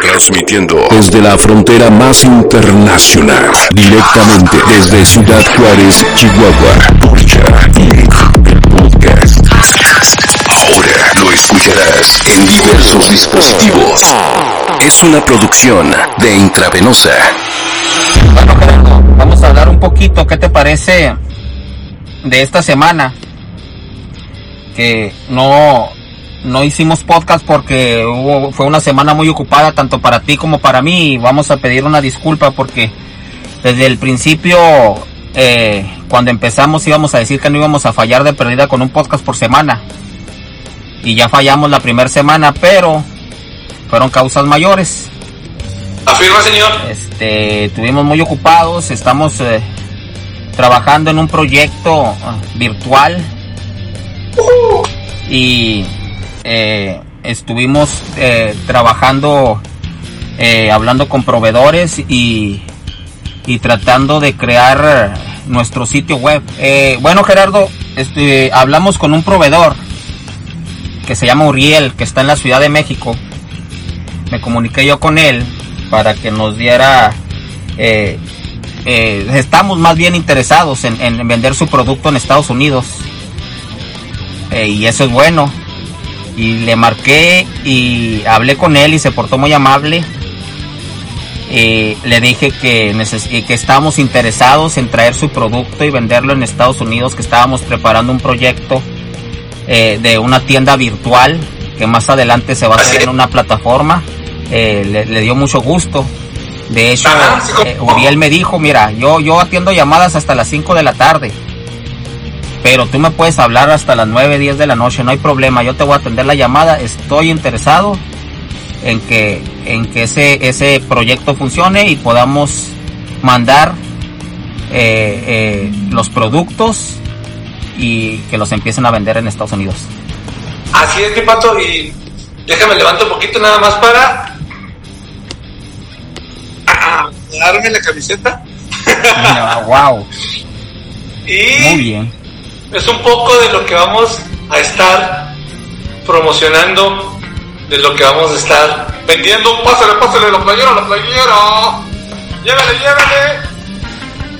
Transmitiendo desde la frontera más internacional, directamente desde Ciudad Juárez, Chihuahua. Porcha Inc. El podcast. Ahora lo escucharás en diversos dispositivos. Es una producción de Intravenosa. Bueno, Gerardo, vamos a hablar un poquito, ¿qué te parece de esta semana? Que no, no hicimos podcast porque hubo, fue una semana muy ocupada tanto para ti como para mí. Vamos a pedir una disculpa porque desde el principio, eh, cuando empezamos íbamos a decir que no íbamos a fallar de perdida con un podcast por semana. Y ya fallamos la primera semana, pero fueron causas mayores. Afirma, señor. Este, estuvimos muy ocupados, estamos eh, trabajando en un proyecto ah, virtual y eh, estuvimos eh, trabajando, eh, hablando con proveedores y, y tratando de crear nuestro sitio web. Bueno, Gerardo, este, hablamos con un proveedor que se llama Uriel, que está en la Ciudad de México. Me comuniqué yo con él para que nos diera... estamos más bien interesados en, en vender su producto en Estados Unidos. Y eso es bueno. Y le marqué y hablé con él y se portó muy amable. Eh, le dije que, neces- que estábamos interesados en traer su producto y venderlo en Estados Unidos, que estábamos preparando un proyecto eh, de una tienda virtual que más adelante se va a hacer en una plataforma. Eh, le, le dio mucho gusto. De hecho, eh, Uriel me dijo, mira, yo, yo atiendo llamadas hasta las 5 de la tarde. Pero tú me puedes hablar hasta las 9, 10 de la noche, no hay problema, yo te voy a atender la llamada, estoy interesado en que, en que ese, ese proyecto funcione y podamos mandar eh, eh, los productos y que los empiecen a vender en Estados Unidos. Así es, mi pato, y déjame levantar un poquito nada más para ah, darme la camiseta. wow, Y muy bien. Es un poco de lo que vamos a estar promocionando, de lo que vamos a estar vendiendo. Pásale, pásale la playera, la playera. Llévele, llévele.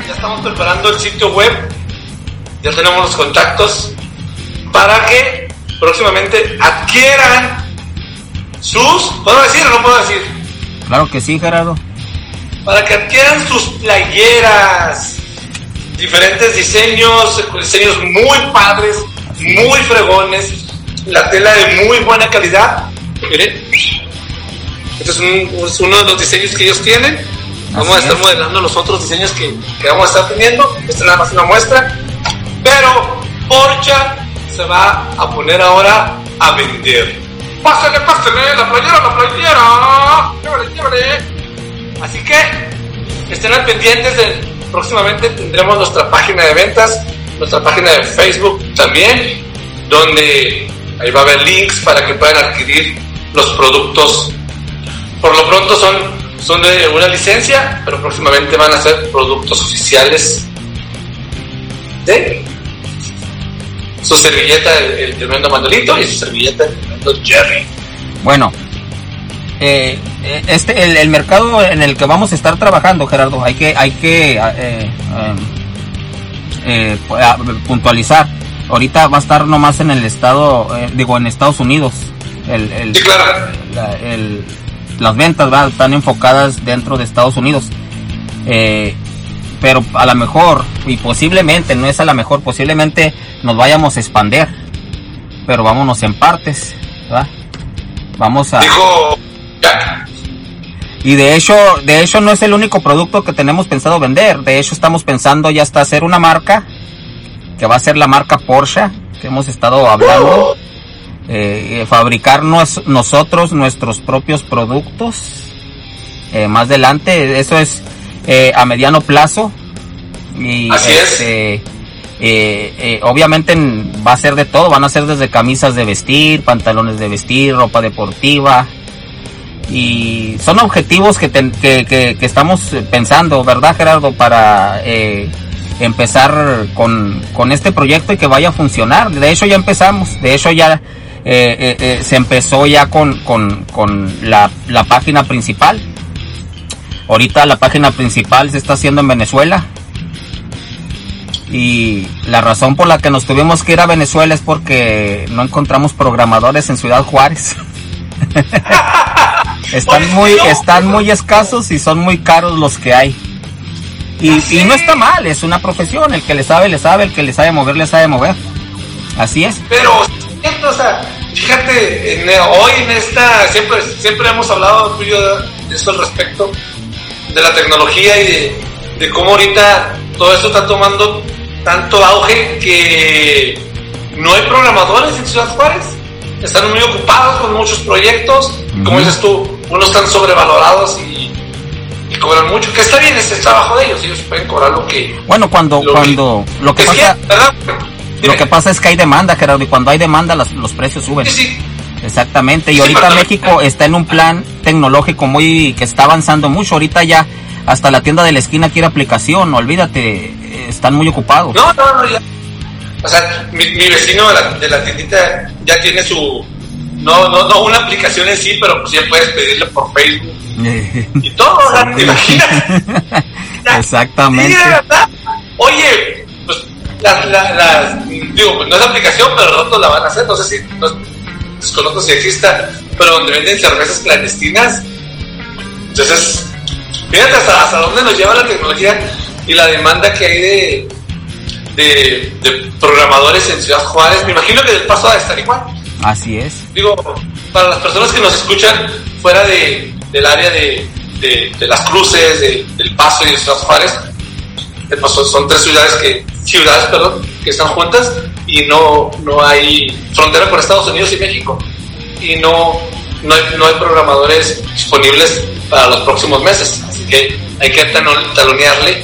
Ya estamos preparando el sitio web. Ya tenemos los contactos para que próximamente adquieran sus. ¿Puedo decir o no puedo decir? Claro que sí, Gerardo. para que adquieran sus playeras. Diferentes diseños, diseños muy padres, muy fregones, la tela de muy buena calidad. Miren, este es, un- es uno de los diseños que ellos tienen. Vamos a estar es. modelando los otros diseños que, que vamos a estar teniendo. Esta es nada más una muestra. Pero Porcha se va a poner ahora a vender. Pásale, pásale, la playera, la playera. Llévale, llévale. Así que estén al pendientes de próximamente tendremos nuestra página de ventas, nuestra página de Facebook también, donde ahí va a haber links para que puedan adquirir los productos. Por lo pronto son, son de una licencia, pero próximamente van a ser productos oficiales de su servilleta, el, el tremendo Manolito, y su servilleta, el tremendo Jerry. Bueno, eh, eh, este el, el mercado en el que vamos a estar trabajando, Gerardo, hay que hay que eh, puntualizar. Ahorita va a estar nomás en el estado, digo, en Estados Unidos. El, el- Sí, claro. la- el- las ventas ¿va? están enfocadas dentro de Estados Unidos. Eh, pero a lo mejor, y posiblemente, no es a lo mejor, posiblemente nos vayamos a expander. Pero vámonos en partes. Vamos a... Dijo Y de hecho, de hecho no es el único producto que tenemos pensado vender. De hecho estamos pensando ya hasta hacer una marca que va a ser la marca Porsche que hemos estado hablando eh, fabricar nosotros nuestros propios productos eh, más adelante. Eso es eh, a mediano plazo. Y Así es. este, eh, eh, obviamente en- va a ser de todo, van a ser desde camisas de vestir, pantalones de vestir, ropa deportiva. Y son objetivos que, que, estamos pensando, ¿verdad Gerardo? Para eh, empezar con, con este proyecto y que vaya a funcionar. De hecho ya empezamos, de hecho ya eh, eh, eh, se empezó ya con, con, con la, la página principal. Ahorita la página principal se está haciendo en Venezuela. Y la razón por la que nos tuvimos que ir a Venezuela es porque no encontramos programadores en Ciudad Juárez. están muy, están muy escasos y son muy caros los que hay. Y, Ya y no está mal, es una profesión, el que le sabe, le sabe, el que le sabe mover, le sabe mover. Así es. Pero, o sea, fíjate, en, hoy en esta, siempre, siempre hemos hablado tú y yo de esto al respecto, de la tecnología y de, de cómo ahorita todo esto está tomando tanto auge que no hay programadores en Ciudad Juárez. Están muy ocupados con muchos proyectos. Como dices tú, unos están sobrevalorados y, y cobran mucho. Que está bien, es el trabajo de ellos. Ellos pueden cobrar lo que. Bueno, cuando, Lo que- cuando, lo que es pasa, lo que pasa es que hay demanda, Gerardo, y cuando hay demanda las- los precios suben. Sí, sí. Exactamente, y ahorita México está en un plan tecnológico muy que está avanzando mucho. Ahorita ya hasta la tienda de la esquina quiere aplicación, olvídate, eh, están muy ocupados. No, no, no, ya. O sea, mi, mi vecino de la, de la tiendita ya tiene su. No, no, no una aplicación en sí, pero pues ya puedes pedirle por Facebook y todo, o sea, ¿te imaginas? Exactamente. Sí, de verdad. Oye, pues las, las, las- digo, pues no es aplicación, pero nosotros la van a hacer. No sé si, no, desconozco si exista, pero donde venden cervezas clandestinas. Entonces, fíjate hasta, hasta dónde nos lleva la tecnología y la demanda que hay de, de, de programadores en Ciudad Juárez. Me imagino que del paso a estar igual. Así es. Digo, para las personas que nos escuchan fuera de, del área de, de, de las cruces, de- del paso y de Ciudad Juárez, El Paso son tres ciudades que, ciudades, perdón, que están juntas y no, no hay frontera con Estados Unidos y México. Y no, no, hay, no hay programadores disponibles para los próximos meses. Así que hay que talo- talonearle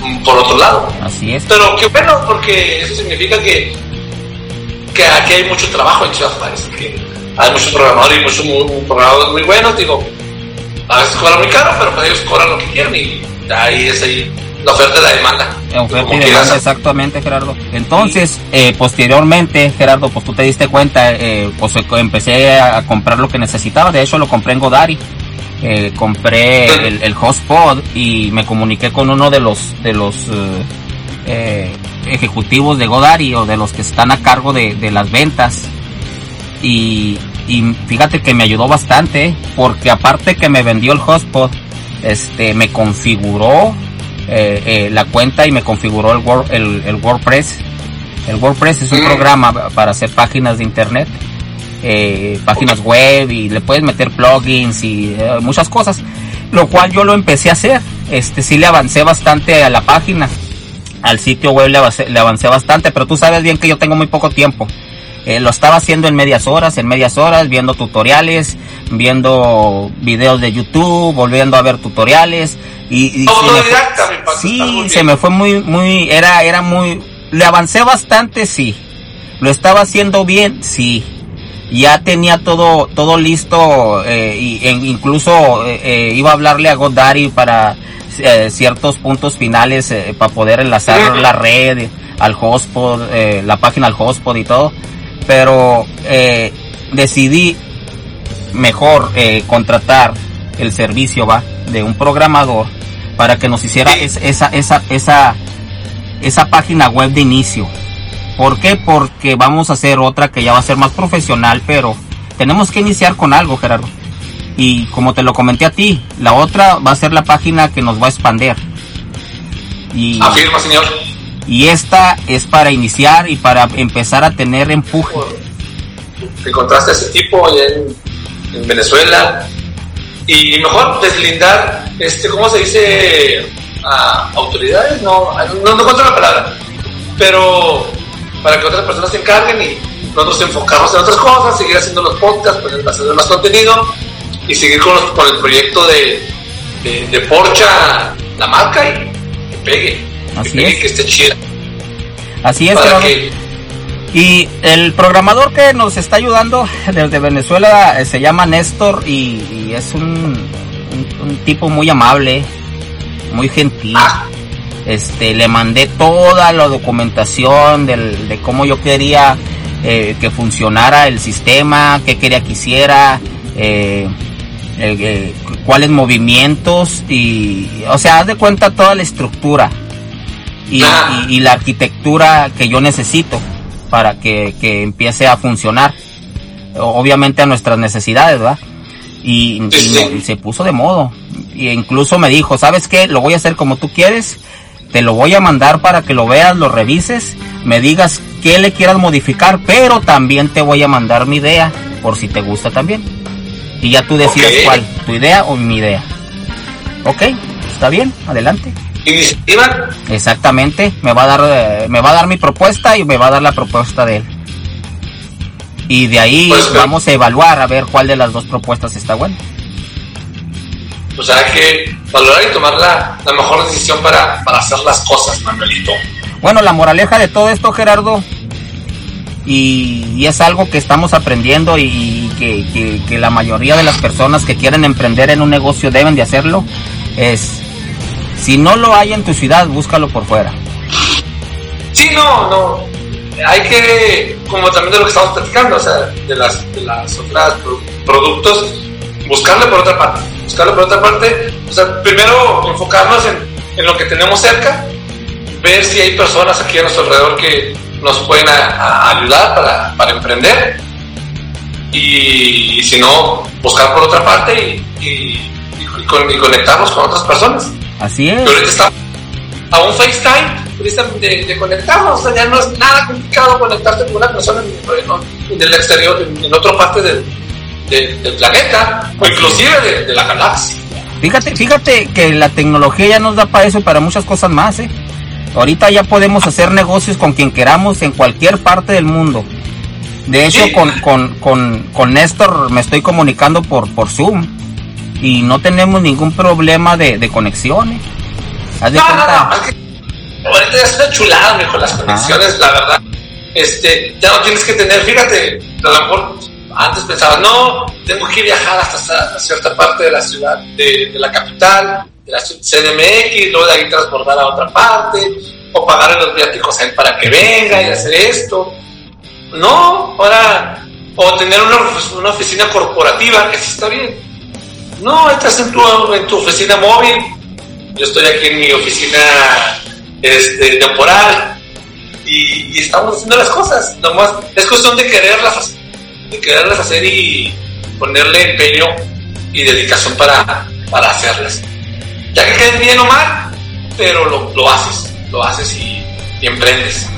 mm, por otro lado. Así es. Pero qué bueno, porque eso significa que, que aquí hay mucho trabajo en Ciudad Juárez, que hay muchos programadores y muchos muy- programadores muy buenos, digo, a veces cobran muy caro, pero pues ellos cobran lo que quieren y ahí es ahí la oferta y la demanda. Oferta y demanda, exactamente, Gerardo. Entonces, eh, posteriormente, Gerardo, pues tú te diste cuenta, eh, pues eh, empecé a, a comprar lo que necesitaba. De hecho, lo compré en Godari. Eh, compré el, el hotspot y me comuniqué con uno de los de los eh, ejecutivos de Godari o de los que están a cargo de, de las ventas. Y, y fíjate que me ayudó bastante ¿eh? porque aparte que me vendió el hotspot este me configuró eh, eh, la cuenta y me configuró el, Word- el, el WordPress. El WordPress es un programa para hacer páginas de internet páginas web y le puedes meter plugins y muchas cosas lo cual yo lo empecé a hacer. Este sí le avancé bastante a la página al sitio web le avancé, le avancé bastante pero tú sabes bien que yo tengo muy poco tiempo. Eh, lo estaba haciendo en medias horas, en medias horas, viendo tutoriales, viendo videos de YouTube, volviendo a ver tutoriales y, y me fue- sí, muy se me fue muy, muy, era, era muy, le avancé bastante, sí, lo estaba haciendo bien, sí, ya tenía todo, todo listo, eh, y e incluso eh, eh, iba a hablarle a GoDaddy para eh, ciertos puntos finales eh, para poder enlazar la red al hotspot, eh, la página al hotspot y todo, pero eh, decidí mejor eh, contratar el servicio va de un programador para que nos hiciera es- esa esa esa esa página web de inicio. ¿Por qué? Porque vamos a hacer otra que ya va a ser más profesional, pero tenemos que iniciar con algo, Gerardo. Y como te lo comenté a ti, la otra va a ser la página que nos va a expandir. Y, Afirma, señor. y esta es para iniciar y para empezar a tener empuje. encontraste a ese tipo allá en, en Venezuela y mejor deslindar, este, ¿cómo se dice? A autoridades, no, no, no encuentro la palabra, pero para que otras personas se encarguen y nosotros enfocarnos en otras cosas, seguir haciendo los podcasts, pues, hacer más contenido y seguir con, con el proyecto de, de, de Porcha, la marca y que pegue. Así que pegue, es. que esté chida. Así es, Para que, Y el programador que nos está ayudando desde Venezuela eh, se llama Néstor y, y es un, un- un tipo muy amable, muy gentil. ah, Este, le mandé toda la documentación del, de cómo yo quería eh, que funcionara el sistema, qué quería que hiciera, eh, eh, cuáles movimientos y, o sea, haz de cuenta toda la estructura y, Ah. y- y la arquitectura que yo necesito para que, que empiece a funcionar, obviamente a nuestras necesidades, ¿verdad? Y, y se puso de modo. Y incluso me dijo, ¿sabes qué? Lo voy a hacer como tú quieres. Te lo voy a mandar para que lo veas, lo revises, me digas qué le quieras modificar, pero también te voy a mandar mi idea por si te gusta también. Y ya tú decides cuál, tu idea o mi idea. Ok, está bien, adelante. iniciativa, Exactamente, me va a dar eh, me va a dar mi propuesta y me va a dar la propuesta de él. Y de ahí Pues, pero- vamos a evaluar a ver cuál de las dos propuestas está buena. pues hay que valorar y tomar la, la mejor decisión para, para hacer las cosas, Manuelito. Bueno, la moraleja de todo esto, Gerardo, y, es algo que estamos aprendiendo y que, la mayoría de las personas que quieren emprender en un negocio deben de hacerlo, es, si no lo hay en tu ciudad, búscalo por fuera. Sí, no, no. Hay que, como también de lo que estamos platicando, o sea, de las, de las otras pro- productos, buscarle por otra parte. Buscarle por otra parte. O sea, primero enfocarnos en, en lo que tenemos cerca, ver si hay personas aquí a nuestro alrededor que nos pueden a- a ayudar para, para emprender. Y, y si no, buscar por otra parte y, y- y con- y conectarnos con otras personas. Así es. Que ahorita está a un FaceTime de, de conectarnos, o sea, ya no es nada complicado conectarte con una persona en, en el exterior, en, en otra parte del, de- del planeta, o inclusive de, de la galaxia. Fíjate, fíjate que la tecnología ya nos da para eso y para muchas cosas más, ¿eh? Ahorita ya podemos hacer negocios con quien queramos en cualquier parte del mundo. De hecho, Sí. con, con, con, con Néstor me estoy comunicando por, por Zoom y no tenemos ningún problema de, de conexión. ¿eh? Haz de No, no, cuenta. no, es que ahorita ya está chulada, mijo, las conexiones, la verdad. Este, ya no tienes que tener, fíjate, a lo mejor antes pensabas, no, tengo que viajar hasta esa- cierta parte de la ciudad, de, de la capital, de la luego de ahí transbordar a otra parte, o pagar los viáticos a él para que venga y hacer esto. No, ahora, o tener una, una oficina corporativa, eso está bien. No, estás en tu, en tu oficina móvil, yo estoy aquí en mi oficina este, temporal y, y estamos haciendo las cosas. Nomás es cuestión de quererlas, de quererlas hacer y ponerle empeño y dedicación para, para hacerlas. Ya que queden bien o mal, pero lo, lo haces, lo haces y, emprendes.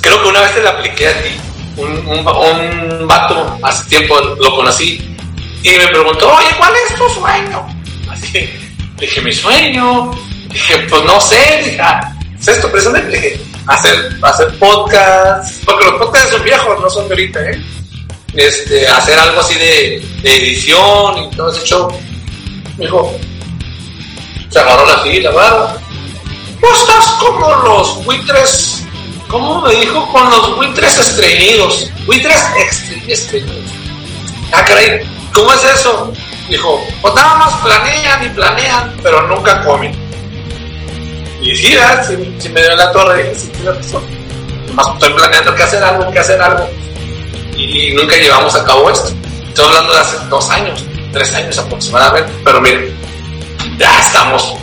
Creo que una vez te la apliqué a ti. Un, un, un vato hace tiempo lo conocí y me preguntó, oye, ¿cuál es tu sueño? Así dije, mi sueño. Dije, pues no sé, dije, ah, es esto precisamente. Dije, hacer, hacer podcast, porque los podcasts son viejos, no son de ahorita, ¿eh? Este, hacer algo así de, de edición y todo ese show. Me dijo, se agarró la fila, ¿verdad? Tú estás como los buitres, ¿cómo me dijo? Con los buitres estreñidos, buitres estreñidos. Ah, caray, ¿cómo es eso? Dijo, pues nada más planean y planean, pero nunca comen. Y sí. Si, me dio en la torre, dije, sí, tienes razón. Nomás estoy planeando que hacer algo, que hacer algo. Y nunca llevamos a cabo esto. Estoy hablando de hace dos años, tres años aproximadamente, pero miren, ya estamos,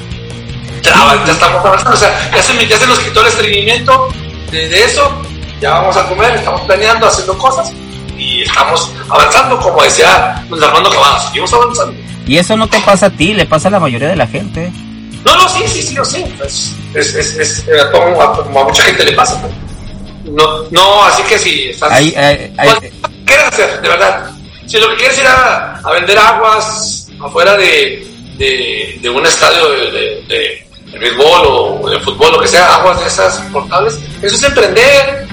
ya, ya estamos avanzando. O sea, ya se, ya se nos quitó el estreñimiento de, de eso, ya vamos a comer, estamos planeando, haciendo cosas y estamos avanzando, como decía Luis Armando Cavada, seguimos avanzando. Y eso no te pasa a ti, le pasa a la mayoría de la gente. No, no, sí, sí, sí, yo sé. Es, es, es, es- a, como, a- como a mucha gente le pasa. No, no, así que si estás. Hay- Pues, ¿qué quieres hacer, de verdad? Si lo que quieres ir a, a vender aguas afuera de, de, de un estadio de, de, béisbol o de fútbol, lo que sea, aguas de esas portables, eso es emprender.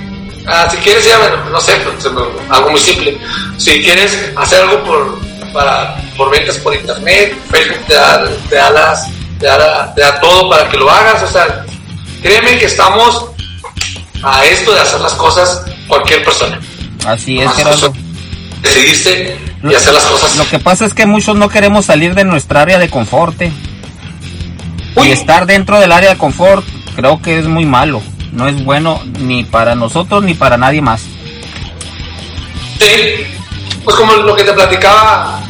Ah, si quieres, ya, bueno, no sé, pues, algo muy simple. Si quieres hacer algo por, para, por ventas por internet, Facebook te da, te da las, te da, te da todo para que lo hagas. O sea, créeme que estamos a esto de hacer las cosas cualquier persona. Así es, Gerardo. Decidirse y hacer las cosas. Lo que pasa es que muchos no queremos salir de nuestra área de confort. ¿eh? Y estar dentro del área de confort creo que es muy malo. No es bueno ni para nosotros ni para nadie más. Sí, pues como lo que te platicaba,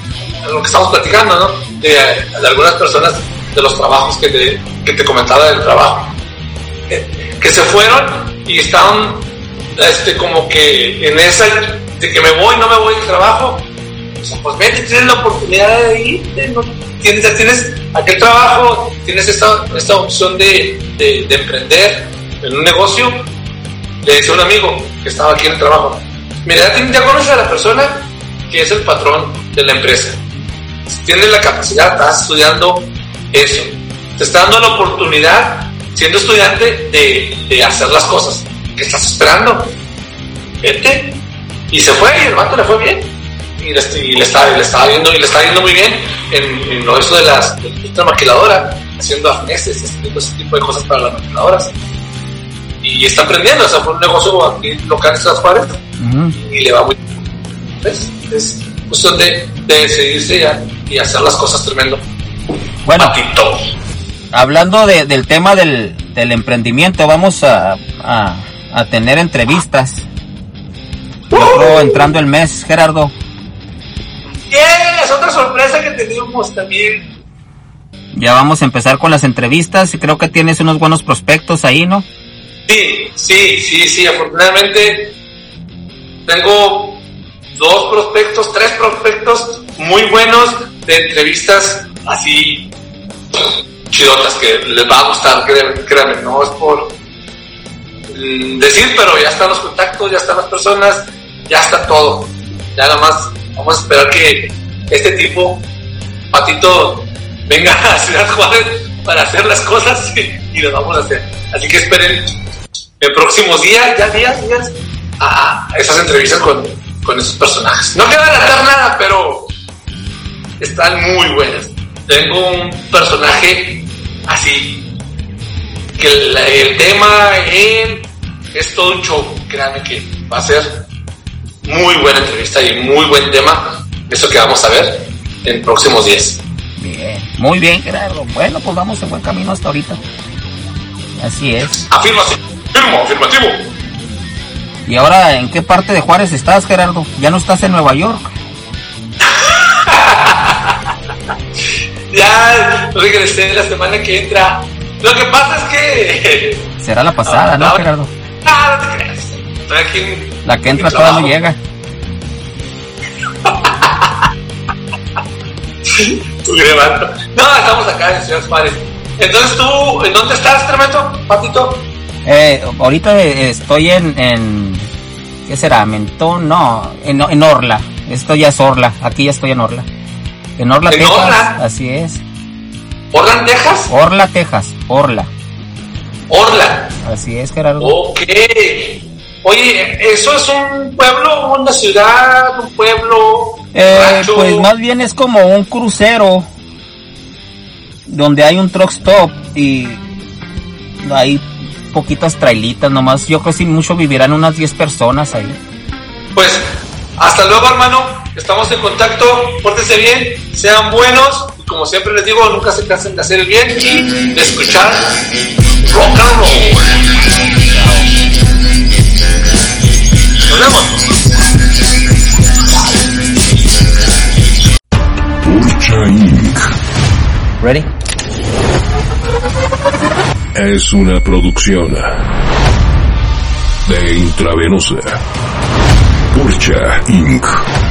lo que estamos platicando, ¿no? De, algunas personas, de los trabajos que te, que te comentaba del trabajo, que se fueron y estaban este, como que en esa de que me voy, no me voy del trabajo. Pues vete, tienes la oportunidad de irte, ¿no? tienes, tienes aquel trabajo, tienes esta, esta opción de, de, emprender en un negocio. Le decía a un amigo que estaba aquí en el trabajo, mira, ya conoces a la persona que es el patrón de la empresa. Tienes la capacidad, estás estudiando eso. Te está dando la oportunidad, siendo estudiante, de, de hacer las cosas. que estás esperando? Vete. Y se fue y el vato le fue bien. Y le, y le, estaba, le estaba viendo y le está viendo muy bien en, en lo eso de las de la maquiladora, haciendo arneses, haciendo ese tipo de cosas para las maquiladoras. Y está aprendiendo, o sea, fue un negocio aquí local en San Juárez y le va muy bien. Es cuestión de, de decidirse ya y hacer las cosas tremendo. Bueno, hablando de, del tema del, del emprendimiento, vamos a, a, a tener entrevistas. Yo entrando el mes, Gerardo. Es otra sorpresa que tenemos también. Ya vamos a empezar con las entrevistas y creo que tienes unos buenos prospectos ahí, ¿no? Sí, sí, sí, sí, afortunadamente tengo dos prospectos, tres prospectos muy buenos de entrevistas así chidotas que les va a gustar, créanme, no es por decir, pero ya están los contactos, ya están las personas, ya está todo. Ya nada más vamos a esperar que este tipo, Patito, venga a Ciudad Juárez para hacer las cosas y, lo vamos a hacer. Así que esperen en próximos días, ya días, días, a esas entrevistas con, con esos personajes. No queda adelantar nada, pero están muy buenas. Tengo un personaje así, que el, tema, es todo un show. Créanme que va a ser muy buena entrevista y muy buen tema. Eso que vamos a ver en próximos días. Bien, muy bien, Gerardo. Bueno, pues vamos en buen camino hasta ahorita. Así es. Afirmativo, afirmativo. ¿Y ahora en qué parte de Juárez estás, Gerardo? ¿Ya no estás en Nueva York? ya regresé la semana que entra. Lo que pasa es que. Será la pasada, ¿no, Gerardo? Ah, no te creas. Estoy aquí la que entra todavía no llega. no, estamos acá en Ciudad Juárez. Entonces tú, ¿en dónde estás, Tremendo, Patito? Eh, ahorita estoy en, en, ¿qué será? Mentón, no, en, en Orla. Esto ya es Orla, aquí ya estoy en Orla. En Orla, Texas. Orla? Así es. ¿Orla, Texas? Orla, Texas, Orla. Orla. Así es, Gerardo. Ok. Oye, ¿eso es un pueblo, una ciudad, un pueblo? Eh, pues más bien es como un crucero donde hay un truck stop y hay poquitas trailitas nomás. Yo creo que mucho vivirán unas 10 personas ahí. Pues hasta luego, hermano. Estamos en contacto. Pórtense bien, sean buenos. Y como siempre les digo, nunca se cansen de hacer el bien y de escuchar rock and roll. Ready? Es una producción de intravenosa. Purcha Inc.